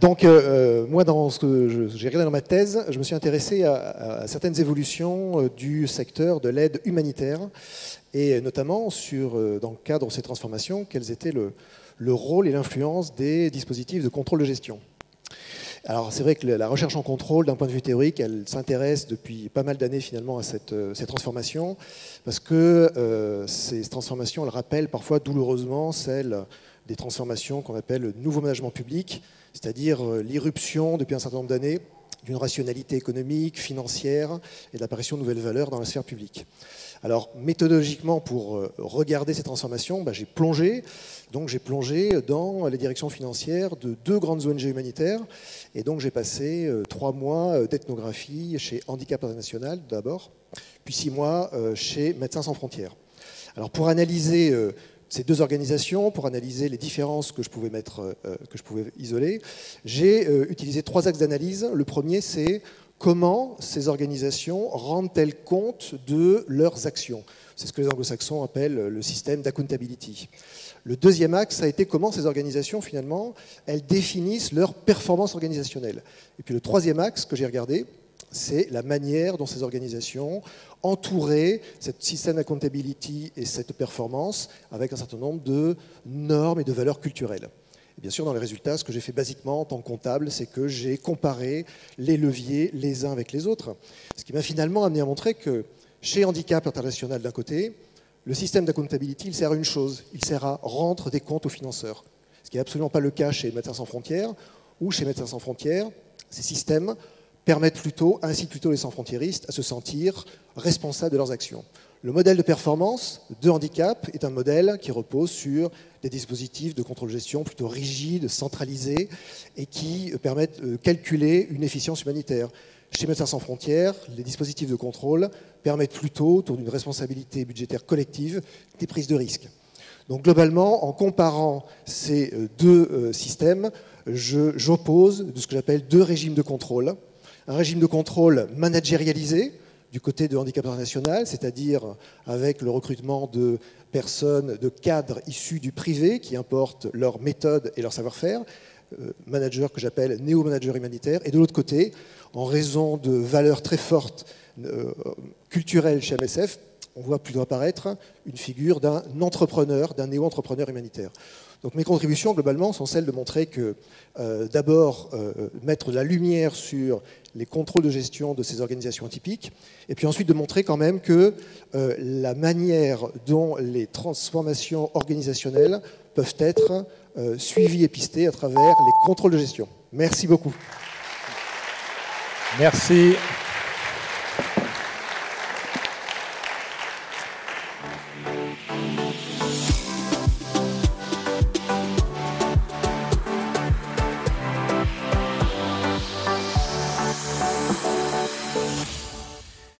Donc, euh, moi, dans ce que j'ai regardé dans ma thèse, je me suis intéressé à, certaines évolutions du secteur de l'aide humanitaire, et notamment sur, dans le cadre de ces transformations, quels étaient le, le rôle et l'influence des dispositifs de contrôle de gestion. Alors c'est vrai que la recherche en contrôle, d'un point de vue théorique, elle s'intéresse depuis pas mal d'années finalement à cette, euh, cette, transformation, parce que euh, ces transformations, elles rappellent parfois douloureusement celles des transformations qu'on appelle le nouveau management public, c'est-à-dire euh, l'irruption depuis un certain nombre d'années d'une rationalité économique, financière et de l'apparition de nouvelles valeurs dans la sphère publique. Alors méthodologiquement, pour regarder ces transformations, bah, j'ai plongé donc j'ai plongé dans les directions financières de deux grandes ONG humanitaires. Et donc j'ai passé euh, trois mois euh, d'ethnographie chez Handicap International d'abord, puis six mois euh, chez Médecins sans frontières. Alors pour analyser ces deux organisations, pour analyser les différences que je pouvais, mettre, que je pouvais isoler, j'ai utilisé trois axes d'analyse. Le premier, c'est comment ces organisations rendent-elles compte de leurs actions C'est ce que les anglo-saxons appellent le système d'accountability. Le deuxième axe a été comment ces organisations, finalement, elles définissent leur performance organisationnelle. Et puis le troisième axe que j'ai regardé, c'est la manière dont ces organisations entouraient ce système d'accountability et cette performance avec un certain nombre de normes et de valeurs culturelles. Bien sûr, dans les résultats, ce que j'ai fait basiquement en tant que comptable, c'est que j'ai comparé les leviers les uns avec les autres. Ce qui m'a finalement amené à montrer que chez Handicap International d'un côté, le système d'accountability, il sert à une chose, il sert à rendre des comptes aux financeurs. Ce qui n'est absolument pas le cas chez Médecins sans frontières, ou chez Médecins sans frontières, ces systèmes permettent plutôt, incitent plutôt les sans-frontiéristes à se sentir responsables de leurs actions. Le modèle de performance de handicap est un modèle qui repose sur des dispositifs de contrôle-gestion plutôt rigides, centralisés, et qui permettent de calculer une efficience humanitaire. Chez Médecins sans frontières, les dispositifs de contrôle permettent plutôt, autour d'une responsabilité budgétaire collective, des prises de risques. Donc globalement, en comparant ces euh, deux euh, systèmes, j'oppose de ce que j'appelle deux régimes de contrôle. Un régime de contrôle managérialisé, du côté de Handicap International, c'est-à-dire avec le recrutement de personnes, de cadres issus du privé qui importent leurs méthodes et leur savoir-faire, euh, manager que j'appelle néo-manager humanitaire, et de l'autre côté, en raison de valeurs très fortes euh, culturelles chez MSF, on voit plutôt apparaître une figure d'un entrepreneur, d'un néo-entrepreneur humanitaire. Donc mes contributions, globalement, sont celles de montrer que, euh, d'abord, mettre la lumière sur les contrôles de gestion de ces organisations atypiques, et puis ensuite de montrer quand même que la manière dont les transformations organisationnelles peuvent être euh, suivi et pisté à travers les contrôles de gestion. Merci beaucoup. Merci.